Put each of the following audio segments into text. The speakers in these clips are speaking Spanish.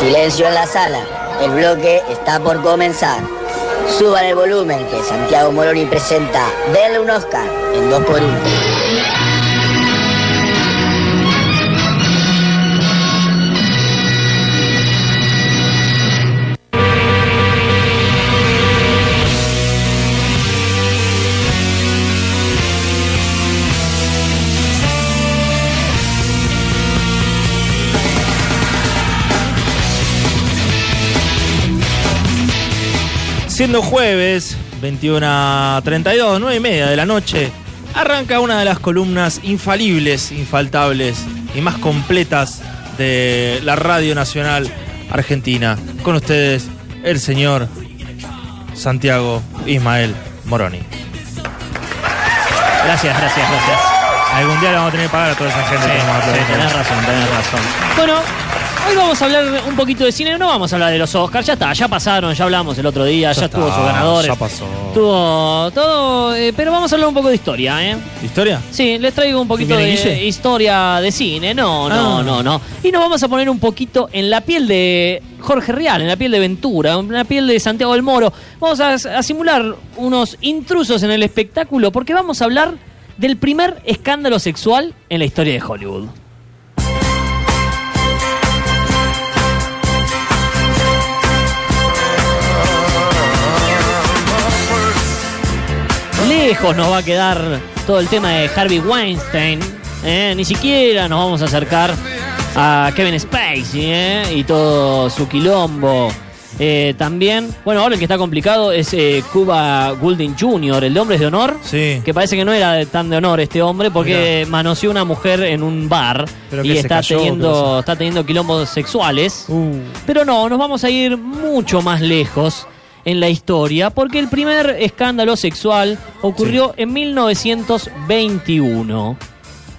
Silencio en la sala. El bloque está por comenzar. Suban el volumen que Santiago Moroni presenta Denle un Oscar en 2x1. Siendo jueves, 21 a 32, 9 y media de la noche, arranca una de las columnas infalibles, infaltables y más completas de la Radio Nacional Argentina. Con ustedes, el señor Santiago Ismael Moroni. Gracias, gracias, gracias. Algún día le vamos a tener que pagar a toda esa gente Sí, que nos va a sí, tenés razón, tenés razón. Bueno, hoy vamos a hablar un poquito de cine, no vamos a hablar de los Oscars, ya está, ya pasaron, ya hablamos el otro día, ya, Ya estuvo sus ganadores. ya pasó. Estuvo todo, eh, pero vamos a hablar un poco de historia, ¿eh? ¿Historia? Sí, les traigo un poquito de historia de cine. No, no, Ah. no, no. Y nos vamos a poner un poquito en la piel de Jorge Real, en la piel de Ventura, en la piel de Santiago del Moro. Vamos a, a simular unos intrusos en el espectáculo porque vamos a hablar del primer escándalo sexual en la historia de Hollywood. Lejos nos va a quedar todo el tema de Harvey Weinstein. ¿eh? Ni siquiera nos vamos a acercar a Kevin Spacey ¿eh? y todo su quilombo. Eh, también, bueno, ahora el que está complicado es eh, Cuba Goulding Jr., el de Hombres de Honor. Sí. Que parece que no era tan de honor este hombre porque manoseó una mujer en un bar ¿Pero y está teniendo, está teniendo quilombos sexuales. Uh, Pero no, nos vamos a ir mucho más lejos en la historia, porque el primer escándalo sexual ocurrió en 1921.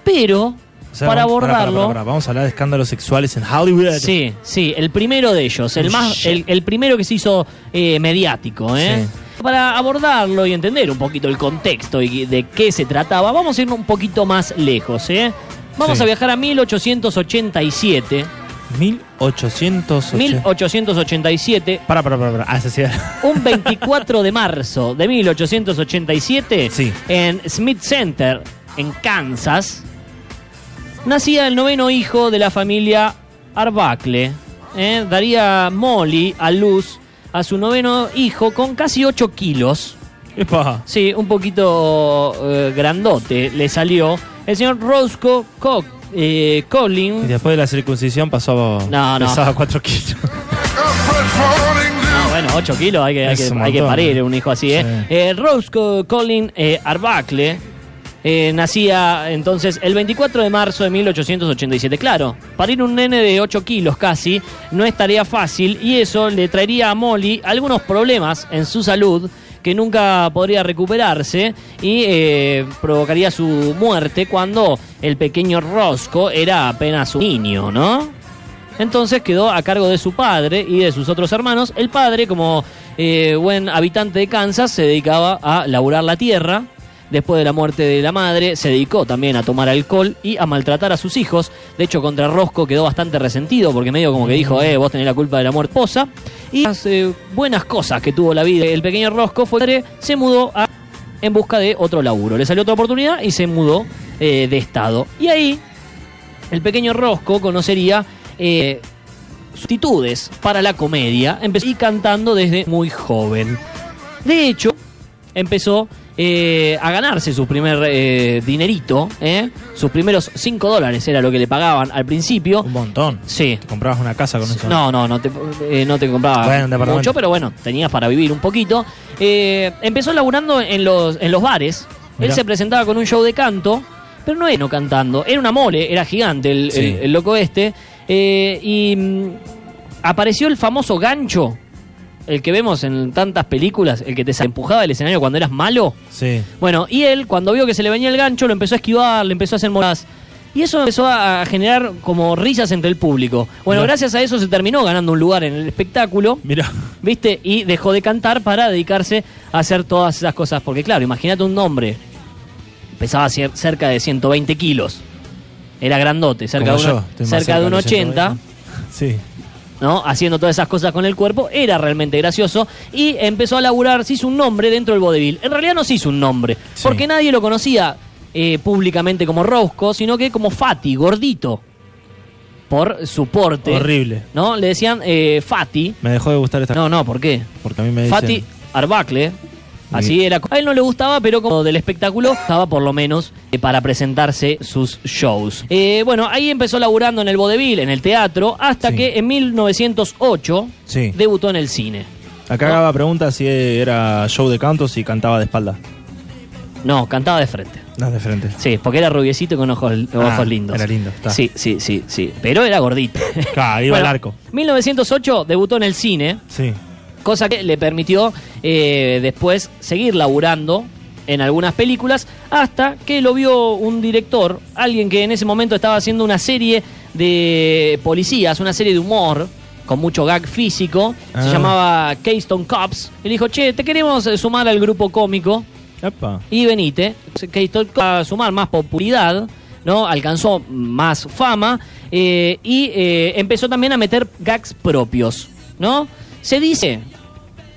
Pero, o sea, para vamos- abordarlo... Vamos a hablar de escándalos sexuales en Hollywood. Sí, sí, el primero de ellos, el más, el, el primero que se hizo eh, mediático, ¿eh? Sí. Para abordarlo y entender un poquito el contexto y de qué se trataba, vamos a ir un poquito más lejos, ¿eh? Vamos Sí. a viajar a 1887. 1880. 1887, Para, para, para, para. Era. un 24 de marzo de 1887, Sí. en Smith Center, en Kansas, nacía el noveno hijo de la familia Arbuckle. ¿eh? Daría Molly a luz a su noveno hijo con casi 8 kilos. Epa. Sí, un poquito eh, grandote le salió. El señor Roscoe Cock, eh, Y Collins. después de la circuncisión pasó. No, no. Pesaba 4 kilos. Bueno, 8 kilos, hay que, hay que, un hay que montón, parir ¿eh? un hijo así, ¿eh? Sí. Eh, Roscoe Colin eh, Arbuckle eh, nacía entonces el 24 de marzo de 1887. Claro, parir un nene de 8 kilos casi no es tarea fácil y eso le traería a Molly algunos problemas en su salud que nunca podría recuperarse y eh, provocaría su muerte cuando el pequeño Roscoe era apenas un niño, ¿no? Entonces quedó a cargo de su padre y de sus otros hermanos. El padre, como eh, buen habitante de Kansas, se dedicaba a laburar la tierra. Después de la muerte de la madre, se dedicó también a tomar alcohol y a maltratar a sus hijos. De hecho, contra Rosco quedó bastante resentido porque medio como que dijo, eh, vos tenés la culpa de la muerte esposa. Y las eh, buenas cosas que tuvo la vida el pequeño Rosco fue que se mudó a, en busca de otro laburo. Le salió otra oportunidad y se mudó eh, de estado. Y ahí el pequeño Rosco conocería eh, sustitudes para la comedia empezó y cantando desde muy joven. De hecho, empezó eh, a ganarse su primer eh, dinerito, ¿eh? sus primeros 5 dólares era lo que le pagaban al principio. Un montón. Sí. Te comprabas una casa con eso. No, no, no te, no te compraba Bueno, un departamento. mucho, pero bueno, tenías para vivir un poquito. Empezó laburando en los, en los bares. Él se presentaba con un show de canto, pero no era no cantando. Era una mole, era gigante el, Sí. el- el loco este. Y mm, apareció el famoso gancho, el que vemos en tantas películas, el que te empujaba del escenario cuando eras malo. Sí. Bueno, y él, cuando vio que se le venía el gancho, lo empezó a esquivar, le empezó a hacer moradas. Y eso empezó a generar como risas entre el público. Bueno, Mirá. gracias a eso se terminó ganando un lugar en el espectáculo, Mira. ¿viste? Y dejó de cantar para dedicarse a hacer todas esas cosas. Porque claro, imagínate un hombre, pesaba cerca de 120 kilos. Era grandote, cerca, Como de, cerca un cerca de 80. 120. Sí. ¿No? Haciendo todas esas cosas con el cuerpo, era realmente gracioso y empezó a laburar, se hizo un nombre dentro del vodevil. En realidad no se hizo un nombre, Sí. porque nadie lo conocía eh, públicamente como Rosco, sino que como Fati, gordito, por su porte. Horrible. ¿No? Le decían eh, Fati. Me dejó de gustar esta No, no, ¿por qué? porque a mí me dicen... Fati Arbacle. Así era. A él no le gustaba, pero como del espectáculo, estaba por lo menos eh, para presentarse sus shows. Eh, bueno, ahí empezó laburando en el vodevil, en el teatro, hasta Sí. que en 1908 Sí. debutó en el cine. Acá Gaba pregunta si era show de canto si cantaba de espalda. No, cantaba de frente. No, de frente. Sí, porque era rubiecito con ojos, ojos Ah, lindos. era lindo, está. Sí, sí, sí, sí. Pero era gordito. Claro, iba Bueno, al arco. 1908 debutó en el cine. Sí. Cosa que le permitió eh, después seguir laburando en algunas películas hasta que lo vio un director, alguien que en ese momento estaba haciendo una serie de policías, una serie de humor con mucho gag físico, Ah. se llamaba Keystone Cops, y le dijo, che, te queremos eh, sumar al grupo cómico Epa. y venite. Keystone Cops a sumar más popularidad, ¿no? Alcanzó más fama eh, y eh, empezó también a meter gags propios, ¿no? Se dice,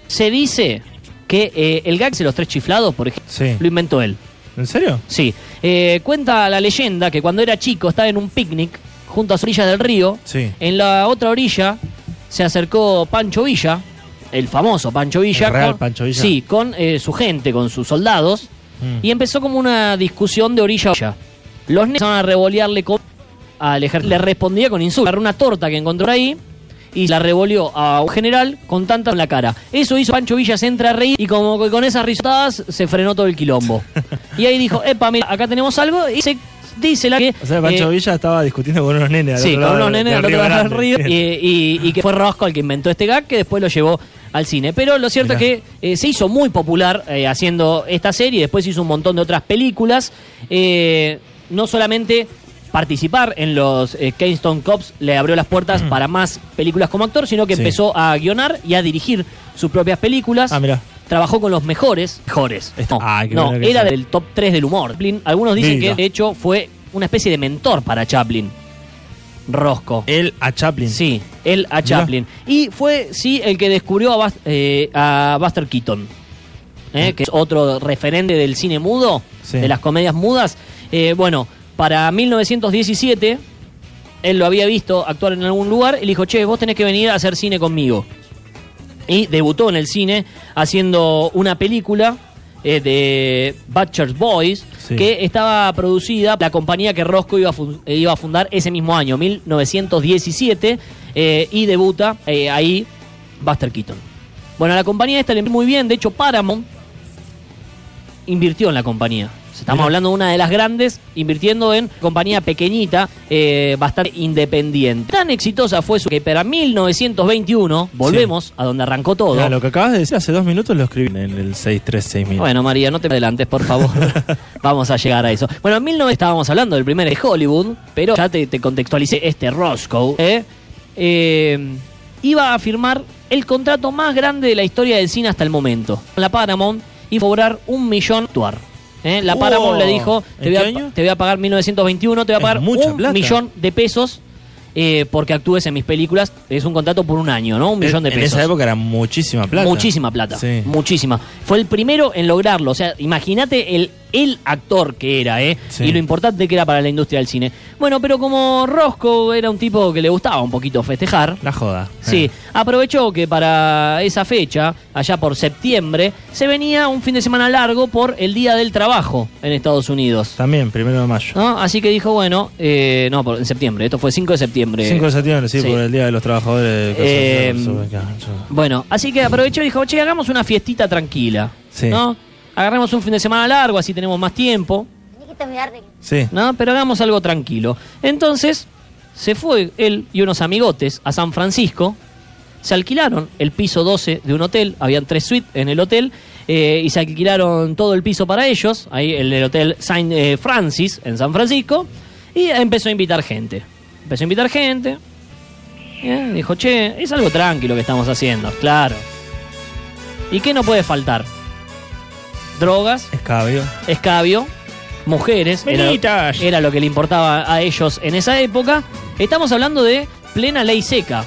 se dice que eh, el gag de los tres chiflados, por ejemplo, Sí. lo inventó él. ¿En serio? Sí. Eh, cuenta la leyenda que cuando era chico estaba en un picnic junto a las orillas del río. Sí. En la otra orilla se acercó Pancho Villa, el famoso Pancho Villa. ¿El real con- Pancho Villa? Sí, con eh, su gente, con sus soldados. Mm. Y empezó como una discusión de orilla a orilla. Los nenes empezaron a revolearle con, al ejército. Le respondía con insultos. Agarró una torta que encontró ahí y la revolvió a un general con tanta en la cara. Eso hizo Pancho Villa se entra a reír y como que con esas risotadas se frenó todo el quilombo. y ahí dijo, epa, mira, acá tenemos algo y se dice la que... O sea, Pancho eh, Villa estaba discutiendo con unos nenes. al Sí, otro con unos nenes del del Grande. río y, y- y que fue Rosco el que inventó este gag que después lo llevó al cine. Pero lo cierto Mirá. es que eh, se hizo muy popular eh, haciendo esta serie, después hizo un montón de otras películas. No solamente participar en los eh, Keystone Cops le abrió las puertas para más películas como actor, sino que Sí. empezó a guionar y a dirigir sus propias películas. Ah, mirá. Trabajó con los mejores. Mejores. No, bueno que era del top 3 del humor. Chaplin, Algunos dicen que de hecho fue una especie de mentor para Chaplin. Rosco. Él a Chaplin. Sí, él a Chaplin. Y fue, sí, el que descubrió a, Bas- eh, a Buster Keaton, ¿eh? que es otro referente del cine mudo, Sí. de las comedias mudas. Eh, bueno, para 1917, él lo había visto actuar en algún lugar y le dijo, che, vos tenés que venir a hacer cine conmigo. Y debutó en el cine haciendo una película eh, de Butcher's Boys, Sí. que estaba producida por la compañía que Roscoe iba a, iba a fundar ese mismo año, 1917, eh, y debuta eh, ahí Buster Keaton. Bueno, la compañía esta le muy bien, de hecho Paramount invirtió en la compañía. Estamos hablando de una de las grandes, invirtiendo en compañía pequeñita, eh, bastante independiente. Tan exitosa fue su que para 1921, volvemos a donde arrancó todo. Mira, lo que acabas de decir hace dos minutos lo escribí en el 636.000. Bueno, María, no te adelantes, por favor. Vamos a llegar a eso. Bueno, en 19 estábamos hablando del primer de Hollywood, pero ya te, te contextualicé este Roscoe. ¿eh? Eh, iba a firmar el contrato más grande de la historia del cine hasta el momento. La Paramount a cobrar un millón actuar. ¿Eh? La. Paramount le dijo, te ¿En voy, a, te voy a pagar 1921, te voy a pagar un plata. millón de pesos eh, porque actúes en mis películas. Es un contrato por un año, ¿no? Un millón de en pesos. esa época era muchísima plata. Muchísima plata. Sí. Muchísima. Fue el primero en lograrlo. O sea, imagínate el, el actor que era, ¿eh? Sí. Y lo importante que era para la industria del cine. Bueno, pero como Roscoe era un tipo que le gustaba un poquito festejar. La joda. Sí, Eh. aprovechó que para esa fecha, allá por septiembre, se venía un fin de semana largo por el Día del Trabajo en Estados Unidos. También, primero de mayo. ¿no? Así que dijo, bueno, eh, no, en septiembre, esto fue 5 de septiembre. 5 de septiembre, sí, sí. por el Día de los Trabajadores. de Eh, Bueno, así que aprovechó y dijo, che, hagamos una fiestita tranquila. Sí. ¿No? Agarremos un fin de semana largo, así tenemos más tiempo, Sí. ¿no? Pero hagamos algo tranquilo. Entonces, se fue él y unos amigotes a San Francisco, se alquilaron el piso 12 de un hotel, habían tres suites en el hotel, eh, y se alquilaron todo el piso para ellos, ahí en el hotel Saint eh, Francis, en San Francisco, y empezó a invitar gente. Empezó a invitar gente, eh, dijo, che, es algo tranquilo que estamos haciendo, claro. ¿Y qué no puede faltar? Drogas, Escabio. escabio, mujeres, era, era lo que le importaba a ellos en esa época. Estamos hablando de plena ley seca.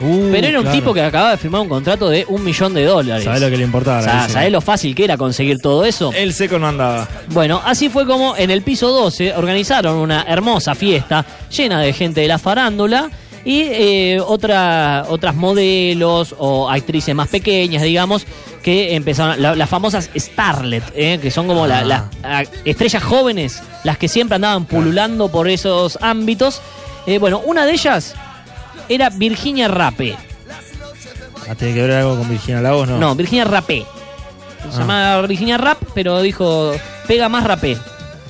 Uh, Pero era un claro. tipo que acababa de firmar un contrato de un millón de dólares. ¿Sabés lo que le importaba? O sea. ¿sabés lo fácil que era conseguir todo eso? El seco no andaba. Bueno, así fue como en el piso 12 organizaron una hermosa fiesta llena de gente de la farándula y eh, otra- otras modelos o actrices más pequeñas, digamos, que empezaron, la- las famosas Starlet, eh, que son como Ah. las estrellas jóvenes, las que siempre andaban pululando por esos ámbitos. Eh, bueno, una de ellas era Virginia Rape. Ah, ¿Tiene que ver algo con Virginia Lagos? No. No, Virginia Rapé. Se Ah. llama Virginia Rap, pero dijo, pega más rapé.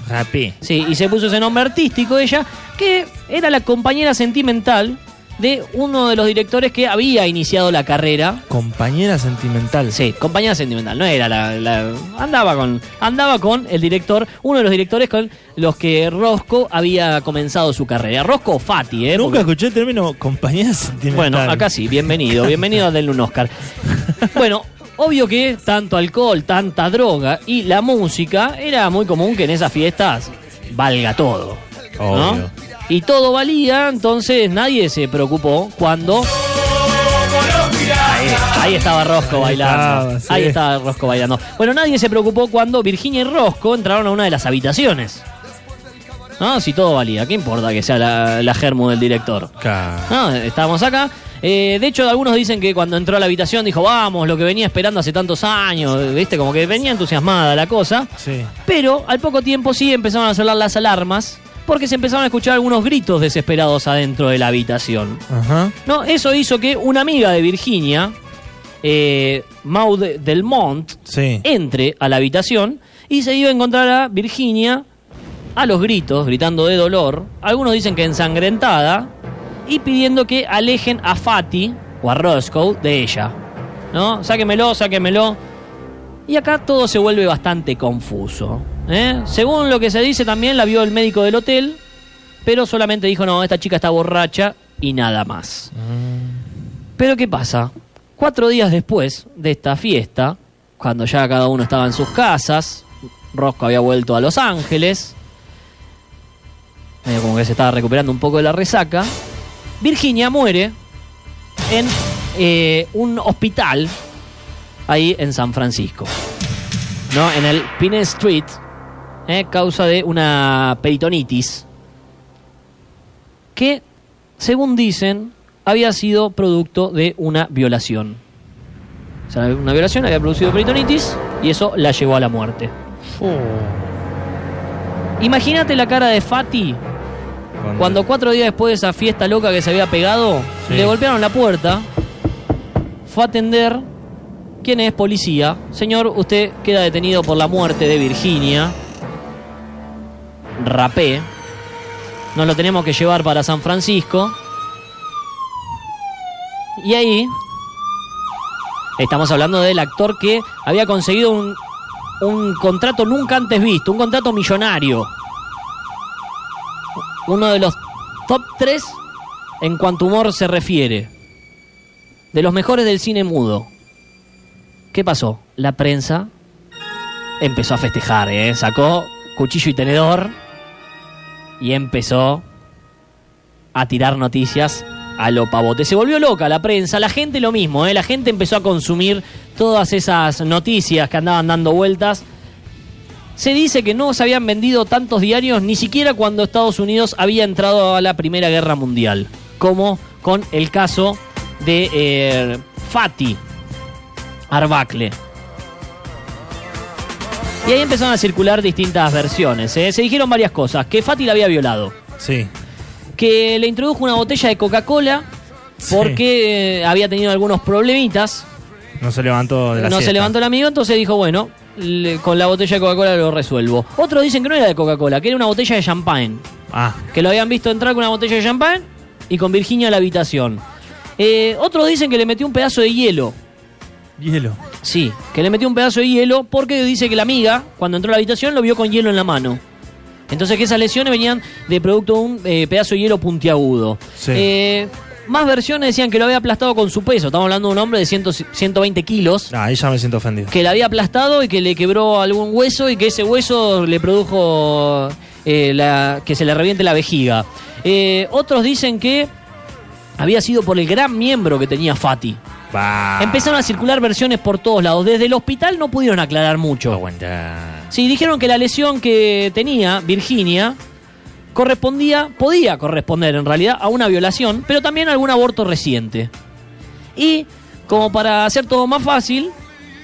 Rapé. Sí, y se puso ese nombre artístico ella, que era la compañera sentimental de uno de los directores que había iniciado la carrera. Compañera sentimental. Sí, compañera sentimental, no era la, la- andaba con andaba con el director, uno de los directores con los que Roscoe había comenzado su carrera. Roscoe o Fati, ¿eh? Nunca Porque- escuché el término compañera sentimental. bueno, acá sí, bienvenido, bienvenido a denle un Oscar. Bueno, obvio que tanto alcohol, tanta droga y la música era muy común que en esas fiestas valga todo. ¿no? Obvio. Y todo valía, entonces nadie se preocupó cuando. Ahí, ahí estaba Rosco Ahí bailando. estaba, sí. Ahí estaba Rosco bailando. Bueno, nadie se preocupó cuando Virginia y Rosco entraron a una de las habitaciones. ¿No? Si todo valía, ¿qué importa que sea la, la germu del director? Claro. No, estábamos acá. Eh, de hecho, algunos dicen que cuando entró a la habitación dijo, vamos, lo que venía esperando hace tantos años, ¿viste? Como que venía entusiasmada la cosa. Sí. Pero al poco tiempo sí empezaron a sonar las alarmas porque se empezaron a escuchar algunos gritos desesperados adentro de la habitación. Ajá. No, eso hizo que una amiga de Virginia, eh, Maud Delmont, Sí. entre a la habitación y se iba a encontrar a Virginia a los gritos, gritando de dolor, algunos dicen que ensangrentada, y pidiendo que alejen a Fatty o a Roscoe de ella. ¿No? Sáquemelo, sáquemelo. Y acá todo se vuelve bastante confuso. ¿Eh? Según lo que se dice también, la vio el médico del hotel, pero solamente dijo, no, esta chica está borracha y nada más. Pero ¿qué pasa? Cuatro días después de esta fiesta, cuando ya cada uno estaba en sus casas, Rosco había vuelto a Los Ángeles, como que se estaba recuperando un poco de la resaca, Virginia muere en eh, un hospital ahí en San Francisco, ¿no? En el Pine Street, eh, causa de una peritonitis que, según dicen, había sido producto de una violación. O sea, una violación había producido peritonitis y eso la llevó a la muerte. Imagínate la cara de Fati cuando cuatro días después de esa fiesta loca que se había pegado, Sí. le golpearon la puerta, fue a atender. ¿Quién es? Policía. Señor, usted queda detenido por la muerte de Virginia. Rapé. Nos lo tenemos que llevar para San Francisco. Y ahí estamos hablando del actor que había conseguido un, un contrato nunca antes visto, un contrato millonario. Uno de los top 3 en cuanto humor se refiere. De los mejores del cine mudo. ¿Qué pasó? La prensa empezó a festejar, ¿eh? Sacó cuchillo y tenedor y empezó a tirar noticias a lo pavote. Se volvió loca la prensa, la gente lo mismo, ¿eh? la gente empezó a consumir todas esas noticias que andaban dando vueltas. Se dice que no se habían vendido tantos diarios ni siquiera cuando Estados Unidos había entrado a la Primera Guerra Mundial, como con el caso de eh, Fatih Arbacle. Y ahí empezaron a circular distintas versiones. ¿eh? Se dijeron varias cosas. Que Fatih la había violado. Sí. Que le introdujo una botella de Coca-Cola porque eh, había tenido algunos problemitas. No se levantó de la no se levantó el amigo, entonces dijo, bueno, le- con la botella de Coca-Cola lo resuelvo. Otros dicen que no era de Coca-Cola, que era una botella de champagne. Ah, Que lo habían visto entrar con una botella de champagne y con Virginia a la habitación. Eh, otros dicen que le metió un pedazo de hielo. hielo. Sí, que le metió un pedazo de hielo porque dice que la amiga, cuando entró a la habitación, lo vio con hielo en la mano. Entonces que esas lesiones venían de producto de un eh, pedazo de hielo puntiagudo. Sí. Eh, más versiones decían que lo había aplastado con su peso. Estamos hablando de un hombre de 100 120 kilos. Ah, ahí ya me siento ofendido. Que la había aplastado y que le quebró algún hueso y que ese hueso le produjo eh, la, que se le reviente la vejiga. Otros dicen que había sido por el gran miembro que tenía Fati. Empezaron a circular versiones por todos lados. Desde el hospital no pudieron aclarar mucho. Aguanta. Sí, dijeron que la lesión que tenía Virginia correspondía, podía corresponder en realidad a una violación, pero también a algún aborto reciente. Y, como para hacer todo más fácil,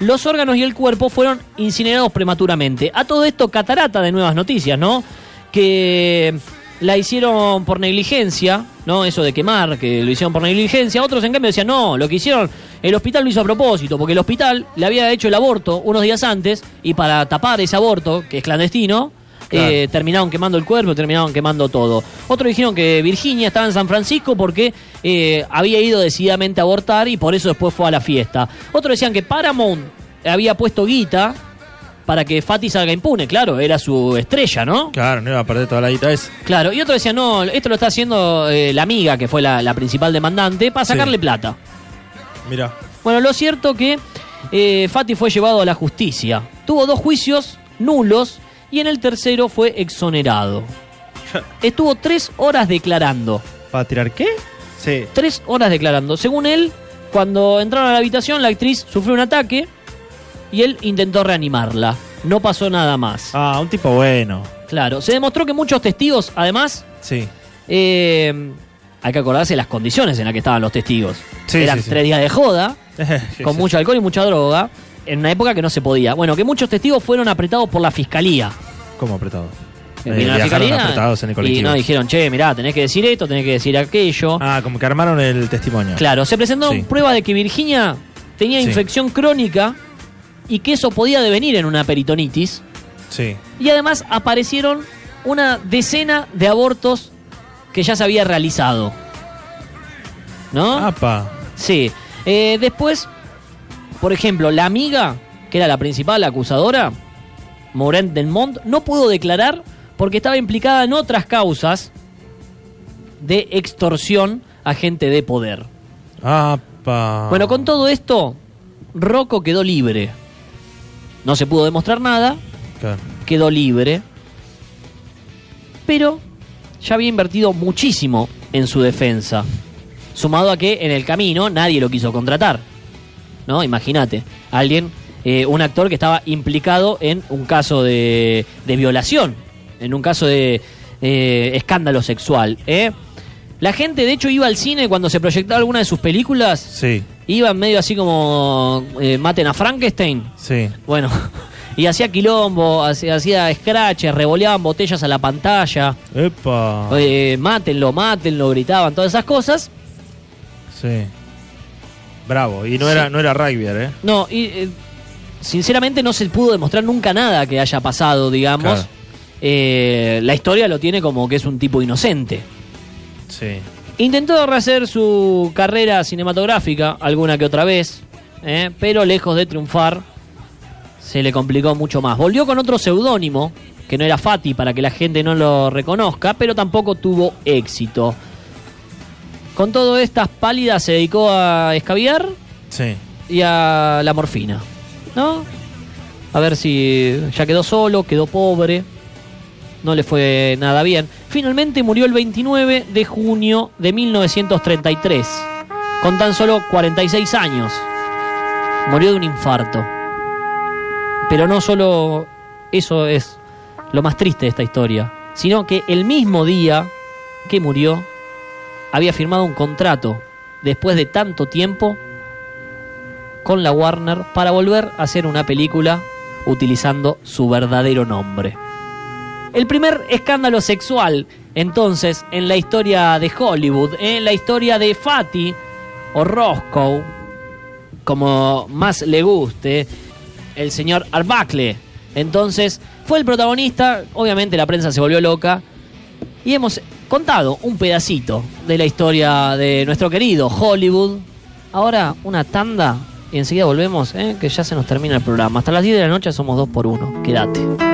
los órganos y el cuerpo fueron incinerados prematuramente. A todo esto, catarata de nuevas noticias, ¿no? Que la hicieron por negligencia, ¿no? Eso de quemar, que lo hicieron por negligencia. Otros, en cambio, decían, no, lo que hicieron, el hospital lo hizo a propósito, porque el hospital le había hecho el aborto unos días antes y para tapar ese aborto, que es clandestino, Claro. eh, terminaron quemando el cuerpo, terminaron quemando todo. Otros dijeron que Virginia estaba en San Francisco porque eh, había ido decididamente a abortar y por eso después fue a la fiesta. Otros decían que Paramount había puesto guita para que Fati salga impune, claro, era su estrella, ¿no? Claro, no iba a perder toda la guita esa. Claro, y otros decían, no, esto lo está haciendo eh, la amiga, que fue la, la principal demandante, para Sí. sacarle plata. Mira. Bueno, lo cierto que eh, Fati fue llevado a la justicia. Tuvo dos juicios nulos y en el tercero fue exonerado. Estuvo tres horas declarando. ¿Para tirar qué? Sí. Tres horas declarando. Según él, cuando entraron a la habitación, la actriz sufrió un ataque y él intentó reanimarla. No pasó nada más. Ah, un tipo bueno. Claro, se demostró que muchos testigos, además, Sí. eh, hay que acordarse de las condiciones en las que estaban los testigos. Sí, Eran sí, tres días de joda, con mucho alcohol y mucha droga, en una época que no se podía. Bueno, que muchos testigos fueron apretados por la fiscalía. ¿Cómo apretado? Eh, Eh, la fiscalía apretados en el y no dijeron, che, mirá, tenés que decir esto, tenés que decir aquello. Ah, como que armaron el testimonio. Claro, se presentaron pruebas de que Virginia tenía infección crónica y que eso podía devenir en una peritonitis. Sí. Y además aparecieron una decena de abortos que ya se había realizado. ¿No? Apa. Sí. Eh, después, por ejemplo, la amiga, que era la principal acusadora, Maureen Delmont, no pudo declarar porque estaba implicada en otras causas de extorsión a gente de poder. Apa. Bueno, con todo esto, Rocco quedó libre. No se pudo demostrar nada, Claro. quedó libre. Pero ya había invertido muchísimo en su defensa. Sumado a que en el camino nadie lo quiso contratar. ¿No? Imagínate. Alguien, eh, un actor que estaba implicado en un caso de, de violación. En un caso de eh, escándalo sexual. ¿eh? La gente, de hecho, iba al cine cuando se proyectaba alguna de sus películas. Sí, Iban medio así como eh, maten a Frankenstein. sí. Bueno, y hacía quilombo, hacía, hacía scratches, revoleaban botellas a la pantalla. Epa. eh, mátenlo, mátenlo, gritaban, todas esas cosas. Sí. Bravo. Y no era, no era rugby, ¿eh? No, y eh, sinceramente no se pudo demostrar nunca nada que haya pasado, digamos. Claro. Eh, la historia lo tiene como que es un tipo inocente. Sí. Intentó rehacer su carrera cinematográfica alguna que otra vez, ¿eh? pero lejos de triunfar, se le complicó mucho más. Volvió con otro seudónimo, que no era Fati para que la gente no lo reconozca, pero tampoco tuvo éxito. Con todo estas pálidas se dedicó a escabiar Sí. y a la morfina, ¿no? A ver si ya quedó solo, quedó pobre, no le fue nada bien. Finalmente murió el 29 de junio de 1933, con tan solo 46 años. Murió de un infarto. Pero no solo eso es lo más triste de esta historia, sino que el mismo día que murió, había firmado un contrato después de tanto tiempo con la Warner para volver a hacer una película utilizando su verdadero nombre. El primer escándalo sexual, entonces, en la historia de Hollywood, en la historia de Fatty o Roscoe, como más le guste, el señor Arbuckle. Entonces, fue el protagonista, obviamente la prensa se volvió loca, y hemos contado un pedacito de la historia de nuestro querido Hollywood. Ahora una tanda y enseguida volvemos, ¿eh? que ya se nos termina el programa. Hasta las 10 de la noche somos 2 por 1 Quédate.